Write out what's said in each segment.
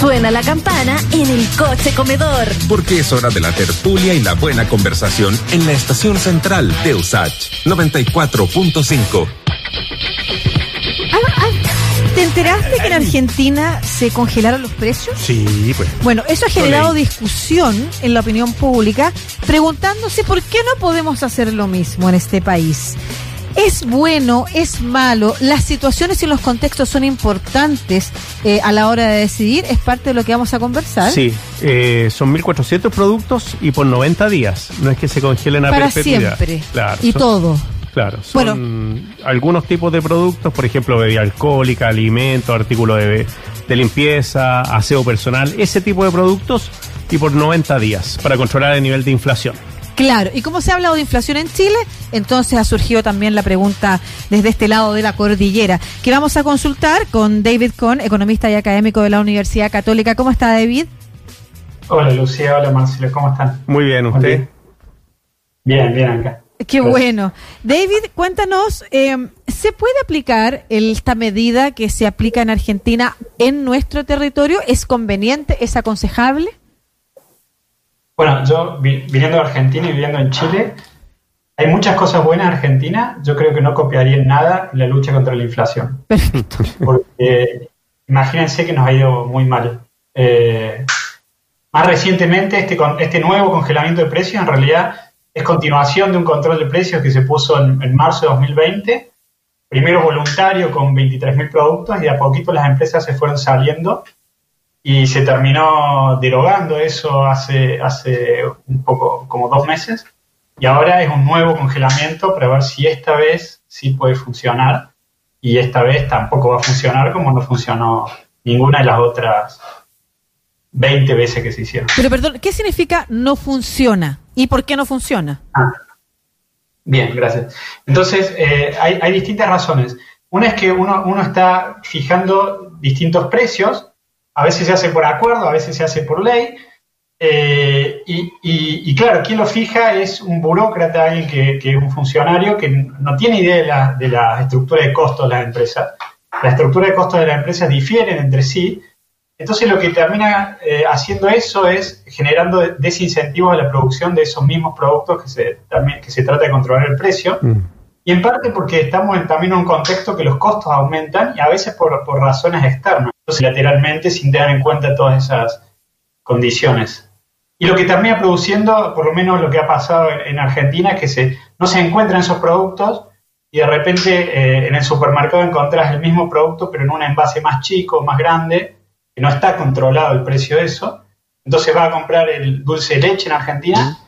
Suena la campana en el coche comedor. Porque es hora de la tertulia y la buena conversación en la estación central de USACH 94.5. ¿Te enteraste que en Argentina se congelaron los precios? Sí, pues. Bueno, eso ha generado discusión en la opinión pública, preguntándose por qué no podemos hacer lo mismo en este país. ¿Es bueno? ¿Es malo? Las situaciones y los contextos son importantes eh, a la hora de decidir. Es parte de lo que vamos a conversar. Sí, eh, son 1.400 productos y por 90 días. No es que se congelen a Para perpetuidad. siempre. Claro, y son- todo. Claro, son Bueno. algunos tipos de productos, por ejemplo, bebida alcohólica, alimentos, artículos de, de limpieza, aseo personal, ese tipo de productos y por 90 días para controlar el nivel de inflación. Claro, y como se ha hablado de inflación en Chile, entonces ha surgido también la pregunta desde este lado de la cordillera, que vamos a consultar con David Cohn, economista y académico de la Universidad Católica. ¿Cómo está David? Hola Lucía, hola Marcelo, ¿cómo están? Muy bien, ¿usted? Bien, bien acá. Qué Gracias. bueno. David, cuéntanos, eh, ¿se puede aplicar el- esta medida que se aplica en Argentina en nuestro territorio? ¿Es conveniente? ¿Es aconsejable? Bueno, yo vi- viniendo de Argentina y viviendo en Chile, hay muchas cosas buenas en Argentina. Yo creo que no copiaría en nada la lucha contra la inflación. Perfecto. Porque imagínense que nos ha ido muy mal. Eh, más recientemente, este, con- este nuevo congelamiento de precios en realidad es continuación de un control de precios que se puso en, en marzo de 2020. Primero voluntario con 23.000 productos y de a poquito las empresas se fueron saliendo y se terminó derogando eso hace, hace un poco, como dos meses. Y ahora es un nuevo congelamiento para ver si esta vez sí puede funcionar y esta vez tampoco va a funcionar como no funcionó ninguna de las otras 20 veces que se hicieron. Pero perdón, ¿qué significa no funciona? ¿Y por qué no funciona? Ah. Bien, gracias. Entonces, eh, hay, hay distintas razones. Una es que uno, uno está fijando distintos precios, a veces se hace por acuerdo, a veces se hace por ley, eh, y, y- y claro, quien lo fija es un burócrata, alguien que, que es un funcionario que no tiene idea de la, de la estructura de costos de las empresas. La estructura de costos de las empresas difieren entre sí, entonces lo que termina eh, haciendo eso es generando desincentivos a la producción de esos mismos productos que se, también, que se trata de controlar el precio. Mm. Y en parte porque estamos en, también en un contexto que los costos aumentan y a veces por, por razones externas, lateralmente sin tener en cuenta todas esas condiciones. Y lo que termina produciendo, por lo menos lo que ha pasado en, en Argentina, es que se, no se encuentran esos productos y de repente eh, en el supermercado encontrás el mismo producto pero en un envase más chico, más grande, que no está controlado el precio de eso. Entonces vas a comprar el dulce de leche en Argentina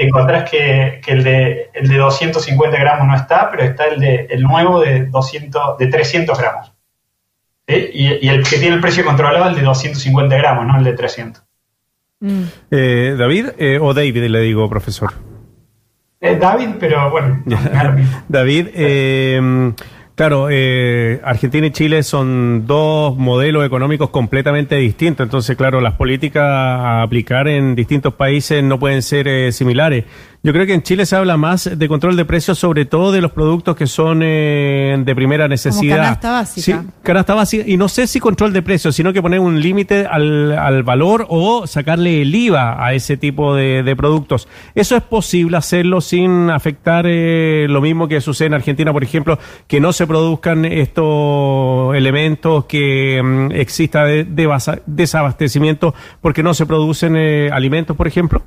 te encontrás que, que el, de, el de 250 gramos no está, pero está el, de, el nuevo de, 200, de 300 gramos. ¿Sí? Y, y el que tiene el precio controlado es el de 250 gramos, no el de 300. Mm. Eh, ¿David eh, o David le digo, profesor? Eh, David, pero bueno. David, eh, claro, eh, Argentina y Chile son dos modelos económicos completamente distintos, entonces, claro, las políticas a aplicar en distintos países no pueden ser eh, similares. Yo creo que en Chile se habla más de control de precios, sobre todo de los productos que son eh, de primera necesidad. canasta básica. Sí, canasta básica. Y no sé si control de precios, sino que poner un límite al, al valor o sacarle el IVA a ese tipo de, de productos. ¿Eso es posible hacerlo sin afectar eh, lo mismo que sucede en Argentina, por ejemplo, que no se produzcan estos elementos, que mm, exista de- de desabastecimiento porque no se producen eh, alimentos, por ejemplo?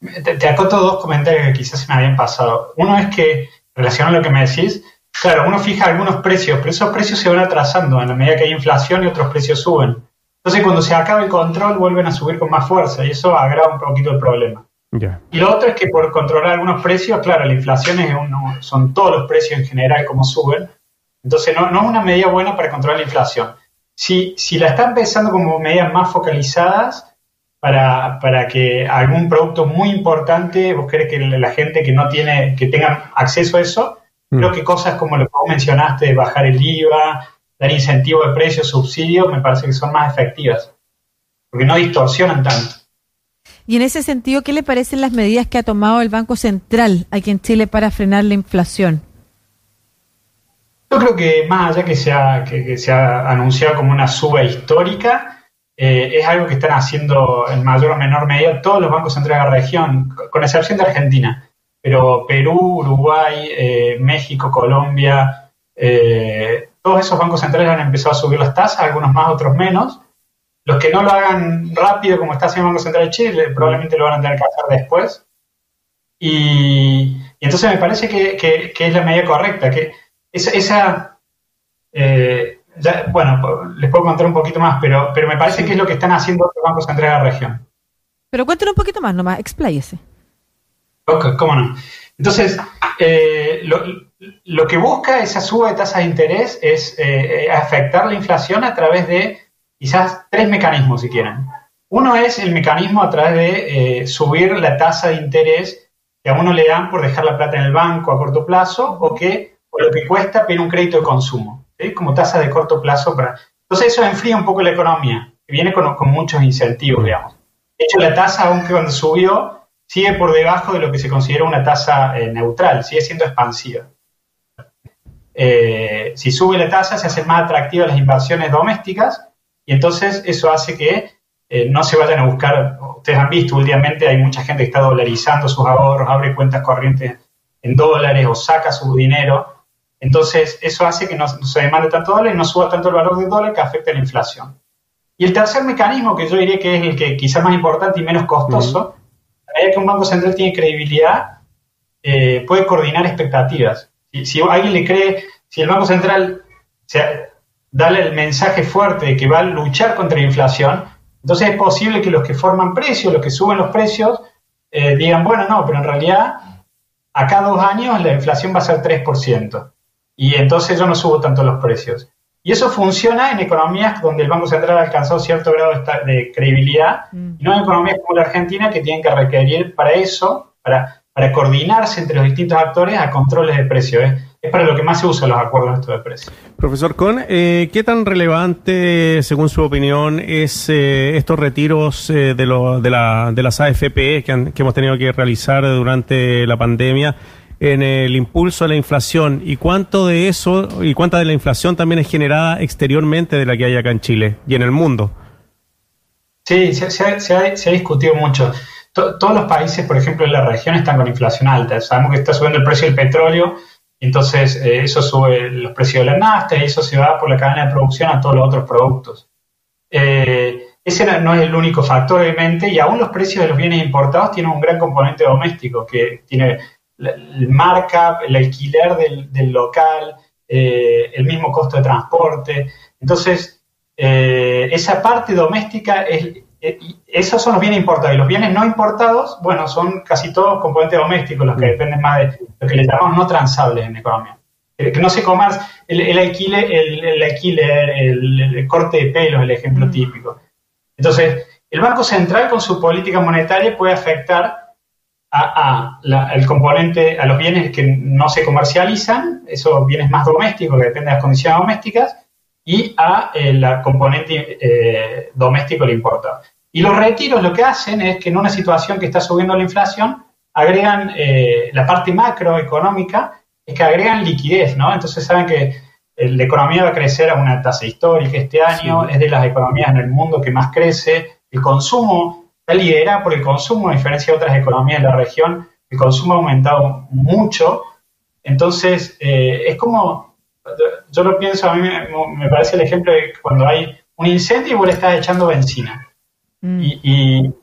Te, te acoto dos comentarios que quizás se me habían pasado. Uno es que, relacionado a lo que me decís, claro, uno fija algunos precios, pero esos precios se van atrasando en la medida que hay inflación y otros precios suben. Entonces, cuando se acaba el control, vuelven a subir con más fuerza y eso agrava un poquito el problema. Ya. Y lo otro es que por controlar algunos precios, claro, la inflación es uno, son todos los precios en general como suben. Entonces no, no es una medida buena para controlar la inflación. Si, si la están pensando como medidas más focalizadas para, para que algún producto muy importante, vos querés que la gente que no tiene, que tenga acceso a eso, Mm. creo que cosas como lo que vos mencionaste, bajar el IVA, dar incentivo de precios, subsidios, me parece que son más efectivas. Porque no distorsionan tanto. Y en ese sentido, ¿qué le parecen las medidas que ha tomado el Banco Central aquí en Chile para frenar la inflación? Yo creo que más allá que se ha, que, se ha anunciado como una suba histórica, eh, es algo que están haciendo en mayor o menor medida todos los bancos centrales de la región, con excepción de Argentina. Pero Perú, Uruguay, eh, México, Colombia, eh, todos esos bancos centrales han empezado a subir las tasas, algunos más, otros menos. Los que no lo hagan rápido, como está haciendo el Banco Central de Chile, probablemente lo van a tener que hacer después. Y, entonces me parece que, es la medida correcta, que esa, bueno, les puedo contar un poquito más, pero, pero me parece que es lo que están haciendo los bancos centrales de la región. Pero cuéntenos un poquito más nomás, expláyese. Ok, cómo no. Entonces, eh, lo, que busca esa suba de tasas de interés es eh, afectar la inflación a través de quizás tres mecanismos, si quieren. Uno es el mecanismo a través de subir la tasa de interés que a uno le dan por dejar la plata en el banco a corto plazo o que o lo que cuesta pedir un crédito de consumo, como tasa de corto plazo. Para... Entonces eso enfría un poco la economía, que viene con, muchos incentivos, digamos. De hecho, la tasa, aunque cuando subió, sigue por debajo de lo que se considera una tasa eh, neutral, sigue siendo expansiva. Eh, si sube la tasa, se hacen más atractivas las inversiones domésticas y entonces eso hace que eh, no se vayan a buscar, ustedes han visto últimamente, hay mucha gente que está dolarizando sus ahorros, abre cuentas corrientes en dólares o saca su dinero entonces, eso hace que no, se demande tanto dólar y no suba tanto el valor del dólar que afecte la inflación. Y el tercer mecanismo, que yo diría que es el que quizá más importante y menos costoso, es que un banco central tiene credibilidad, eh, puede coordinar expectativas. Si, si, alguien le cree, si el Banco Central se, da el mensaje fuerte de que va a luchar contra la inflación, entonces es posible que los que forman precios, los que suben los precios, eh, digan, bueno, no, pero en realidad a cada dos años la inflación va a ser 3% y entonces yo no subo tanto los precios. Y eso funciona en economías donde el Banco Central ha alcanzado cierto grado de credibilidad, mm. y no en economías como la Argentina que tienen que requerir para eso, para, para coordinarse entre los distintos actores a controles de precios. ¿eh? Es para lo que más se usan los acuerdos de precios. Profesor Con, eh, ¿qué tan relevante, según su opinión, es eh, estos retiros de, lo, de, la, de las AFP que, que hemos tenido que realizar durante la pandemia? En el impulso a la inflación y cuánto de eso y cuánta de la inflación también es generada exteriormente de la que hay acá en Chile y en el mundo. Sí, se, ha, discutido mucho. todos los países, por ejemplo, en la región están con inflación alta. Sabemos que está subiendo el precio del petróleo, entonces eh, eso sube los precios de la nafta y eso se va por la cadena de producción a todos los otros productos. Eh, ese no es el único factor, obviamente, y aún los precios de los bienes importados tienen un gran componente doméstico que tiene el markup, el alquiler del, local, eh, el mismo costo de transporte. Entonces, eh, esa parte doméstica, es, eh, esos son los bienes importados. Y los bienes no importados, bueno, son casi todos componentes domésticos, los que mm. dependen más de lo que le llamamos no transables en economía. Que no se comas el, el alquiler, el, alquiler el, corte de pelo el ejemplo mm. típico. Entonces, el Banco Central con su política monetaria puede afectar a, el componente, a los bienes que no se comercializan, esos bienes más domésticos que dependen de las condiciones domésticas, y a eh, la componente eh, doméstico le importa. Y los retiros lo que hacen es que en una situación que está subiendo la inflación, agregan eh, la parte macroeconómica, es que agregan liquidez, ¿no? Entonces saben que la economía va a crecer a una tasa histórica este año, es de las economías en el mundo que más crece, el consumo está liderada por el consumo, a diferencia de otras economías de la región, el consumo ha aumentado mucho. Entonces, eh, es como, yo lo pienso, a mí me, parece el ejemplo de cuando hay un incendio y vos le estás echando benzina. Mm. Y,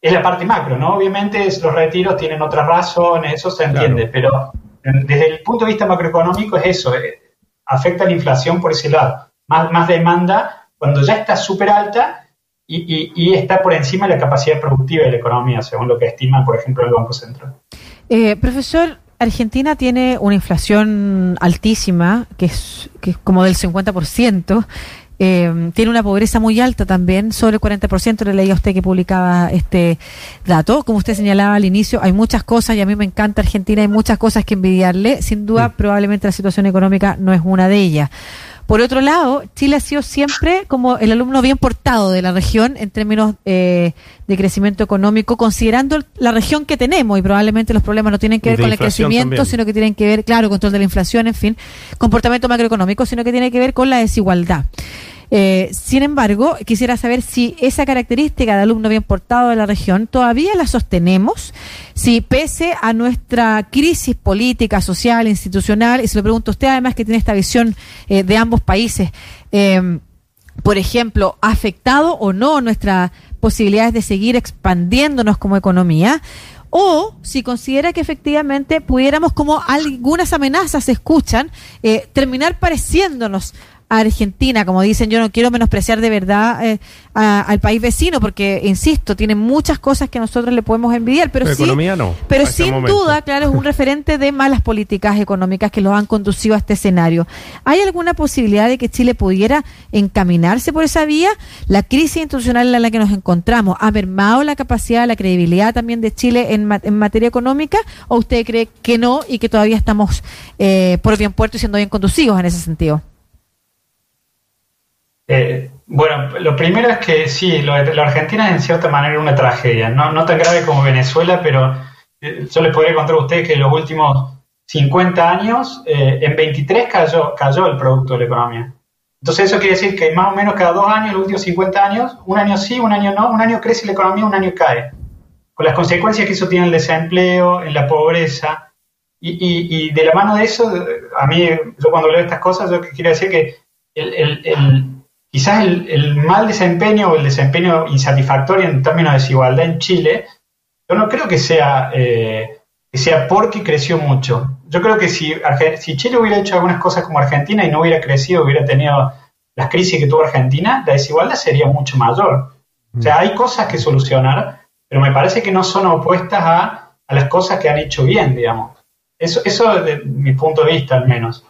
es la parte macro, ¿no? Obviamente los retiros tienen otras razones, eso se entiende, pero desde el punto de vista macroeconómico es eso, eh, afecta la inflación por ese lado. Más, más demanda, cuando ya está súper alta, y, está por encima de la capacidad productiva de la economía, según lo que estima, por ejemplo, el Banco Central. Eh, profesor, Argentina tiene una inflación altísima, que es, que es como del 50%. Eh, tiene una pobreza muy alta también, sobre el 40%, le leía a usted que publicaba este dato. Como usted señalaba al inicio, hay muchas cosas y a mí me encanta Argentina, hay muchas cosas que envidiarle. Sin duda, probablemente la situación económica no es una de ellas. Por otro lado, Chile ha sido siempre como el alumno bien portado de la región en términos eh, de crecimiento económico, considerando la región que tenemos y probablemente los problemas no tienen que ver con el crecimiento, sino que tienen que ver, claro, control de la inflación, en fin, comportamiento macroeconómico, sino que tiene que ver con la desigualdad. Eh, sin embargo, quisiera saber si esa característica de alumno bien portado de la región todavía la sostenemos, si pese a nuestra crisis política, social, institucional, y se lo pregunto a usted además que tiene esta visión eh, de ambos países, eh, por ejemplo, ¿ha afectado o no nuestras posibilidades de seguir expandiéndonos como economía? o si considera que efectivamente pudiéramos, como algunas amenazas se escuchan, terminar pareciéndonos Argentina, como dicen, yo no quiero menospreciar de verdad eh, al país vecino, porque, insisto, tiene muchas cosas que nosotros le podemos envidiar, pero, sí, pero este sin duda, claro, es un referente de malas políticas económicas que los han conducido a este escenario. ¿Hay alguna posibilidad de que Chile pudiera encaminarse por esa vía? La crisis institucional en la que nos encontramos ha mermado la capacidad, la credibilidad también de Chile en, en materia económica, o usted cree que no y que todavía estamos eh, por bien puerto y siendo bien conducidos en ese sentido? Eh, bueno, lo primero es que sí, lo la Argentina es en cierta manera una tragedia, no, tan grave como Venezuela, pero eh, yo les podría contar a ustedes que en los últimos 50 años, eh, en 23 cayó, cayó el producto de la economía. Entonces eso quiere decir que más o menos cada dos años, los últimos 50 años, un año sí, un año no, un año crece la economía, un año cae. Con las consecuencias que eso tiene en el desempleo, en la pobreza. Y, de la mano de eso, a mí, yo cuando leo estas cosas, yo quiero decir que el quizás el, mal desempeño o el desempeño insatisfactorio en términos de desigualdad en Chile, yo no creo que sea, eh, que sea porque creció mucho. Yo creo que si, si Chile hubiera hecho algunas cosas como Argentina y no hubiera crecido, hubiera tenido las crisis que tuvo Argentina, la desigualdad sería mucho mayor. O sea, hay cosas que solucionar, pero me parece que no son opuestas a, a las cosas que han hecho bien, digamos. Eso, eso de mi punto de vista, al menos.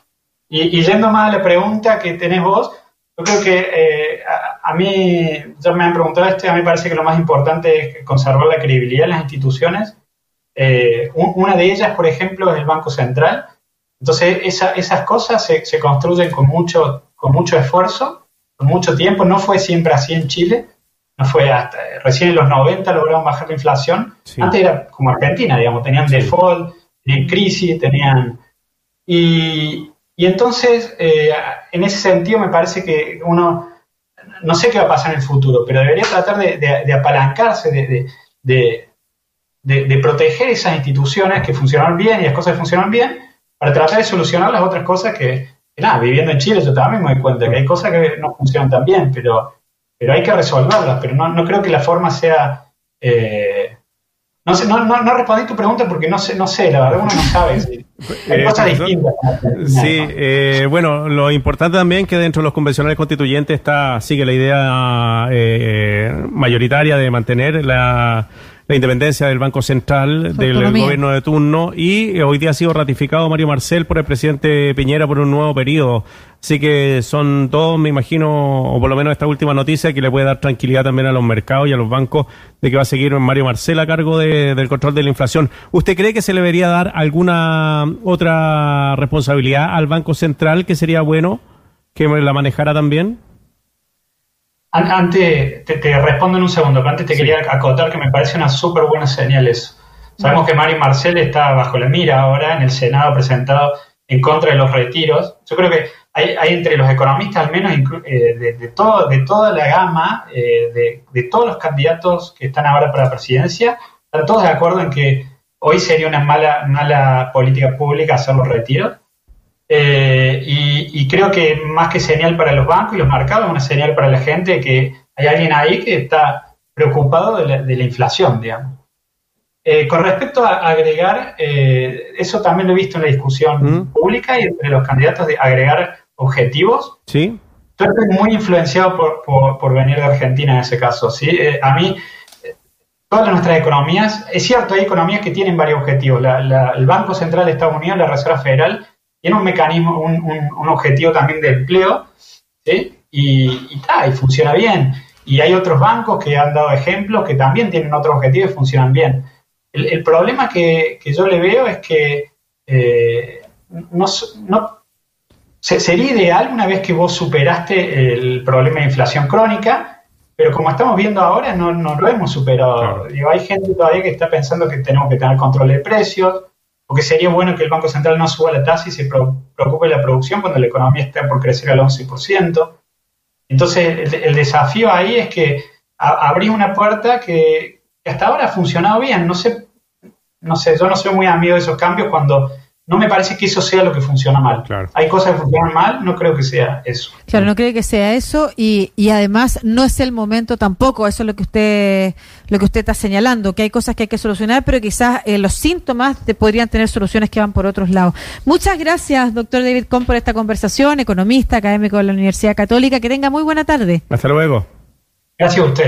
Y, y yendo más a la pregunta que tenés vos, yo creo que eh, a, mí, ya me han preguntado esto, a mí me parece que lo más importante es conservar la credibilidad en las instituciones. Eh, una de ellas, por ejemplo, es el Banco Central. Entonces, esas cosas se, se, construyen con mucho, con mucho esfuerzo, con mucho tiempo. No fue siempre así en Chile. No fue hasta recién en los 90 lograron bajar la inflación. Antes era como Argentina, digamos, tenían default, tenían crisis, tenían... Y, y entonces, eh, en ese sentido, me parece que uno, no sé qué va a pasar en el futuro, pero debería tratar de, apalancarse, de, de, proteger esas instituciones que funcionan bien y las cosas que funcionan bien, para tratar de solucionar las otras cosas que, nada, viviendo en Chile yo también me doy cuenta que hay cosas que no funcionan tan bien, pero, pero hay que resolverlas, pero no, no creo que la forma sea... Eh, no, sé, no, no, no, respondí tu pregunta porque no sé, no sé, la verdad uno no sabe. Hay eh, cosas distintas. Sí, eh, bueno, lo importante también que dentro de los convencionales constituyentes está sigue la idea eh, mayoritaria de mantener la la independencia del Banco Central, del gobierno de turno, y hoy día ha sido ratificado Mario Marcel por el presidente Piñera por un nuevo periodo. Así que son todos, me imagino, o por lo menos esta última noticia, que le puede dar tranquilidad también a los mercados y a los bancos de que va a seguir Mario Marcel a cargo del control de la inflación. ¿Usted cree que se le debería dar alguna otra responsabilidad al Banco Central que sería bueno que la manejara también? Antes, te, respondo en un segundo, pero antes te quería acotar que me parece una súper buena señal eso. Sabemos que Mario Marcel está bajo la mira ahora en el Senado presentado en contra de los retiros. Yo creo que hay, entre los economistas, al menos eh, de, todo, de toda la gama, eh, de, todos los candidatos que están ahora para la presidencia, están todos de acuerdo en que hoy sería una mala, mala política pública hacer los retiros. Eh, y, creo que más que señal para los bancos y los mercados, es una señal para la gente que hay alguien ahí que está preocupado de la, inflación, digamos. Eh, con respecto a agregar, eh, eso también lo he visto en la discusión mm. pública y entre los candidatos de agregar objetivos. Sí. Yo estoy muy influenciado por, por, venir de Argentina en ese caso. ¿sí? a mí, todas nuestras economías, es cierto, hay economías que tienen varios objetivos. el Banco Central de Estados Unidos, la Reserva Federal, tiene un mecanismo, un, un, objetivo también de empleo, ¿sí? Y, y, y, funciona bien. Y hay otros bancos que han dado ejemplos que también tienen otros objetivos y funcionan bien. El, problema que, que, yo le veo es que eh, no, no, sería ideal una vez que vos superaste el problema de inflación crónica, pero como estamos viendo ahora, no, no lo hemos superado. Digo, hay gente todavía que está pensando que tenemos que tener control de precios, o que sería bueno que el Banco Central no suba la tasa y se preocupe la producción cuando la economía está por crecer al 11%. Entonces, el, desafío ahí es que abrir una puerta que hasta ahora ha funcionado bien. No sé, no sé, yo no soy muy amigo de esos cambios cuando no me parece que eso sea lo que funciona mal. Hay cosas que funcionan mal, no creo que sea eso. Claro, no creo que sea eso y, y además no es el momento tampoco, eso es lo que usted lo que usted está señalando, que hay cosas que hay que solucionar, pero quizás eh, los síntomas podrían tener soluciones que van por otros lados. Muchas gracias, doctor David Kohn, por esta conversación, economista, académico de la Universidad Católica. Que tenga muy buena tarde. Hasta luego. Gracias a usted.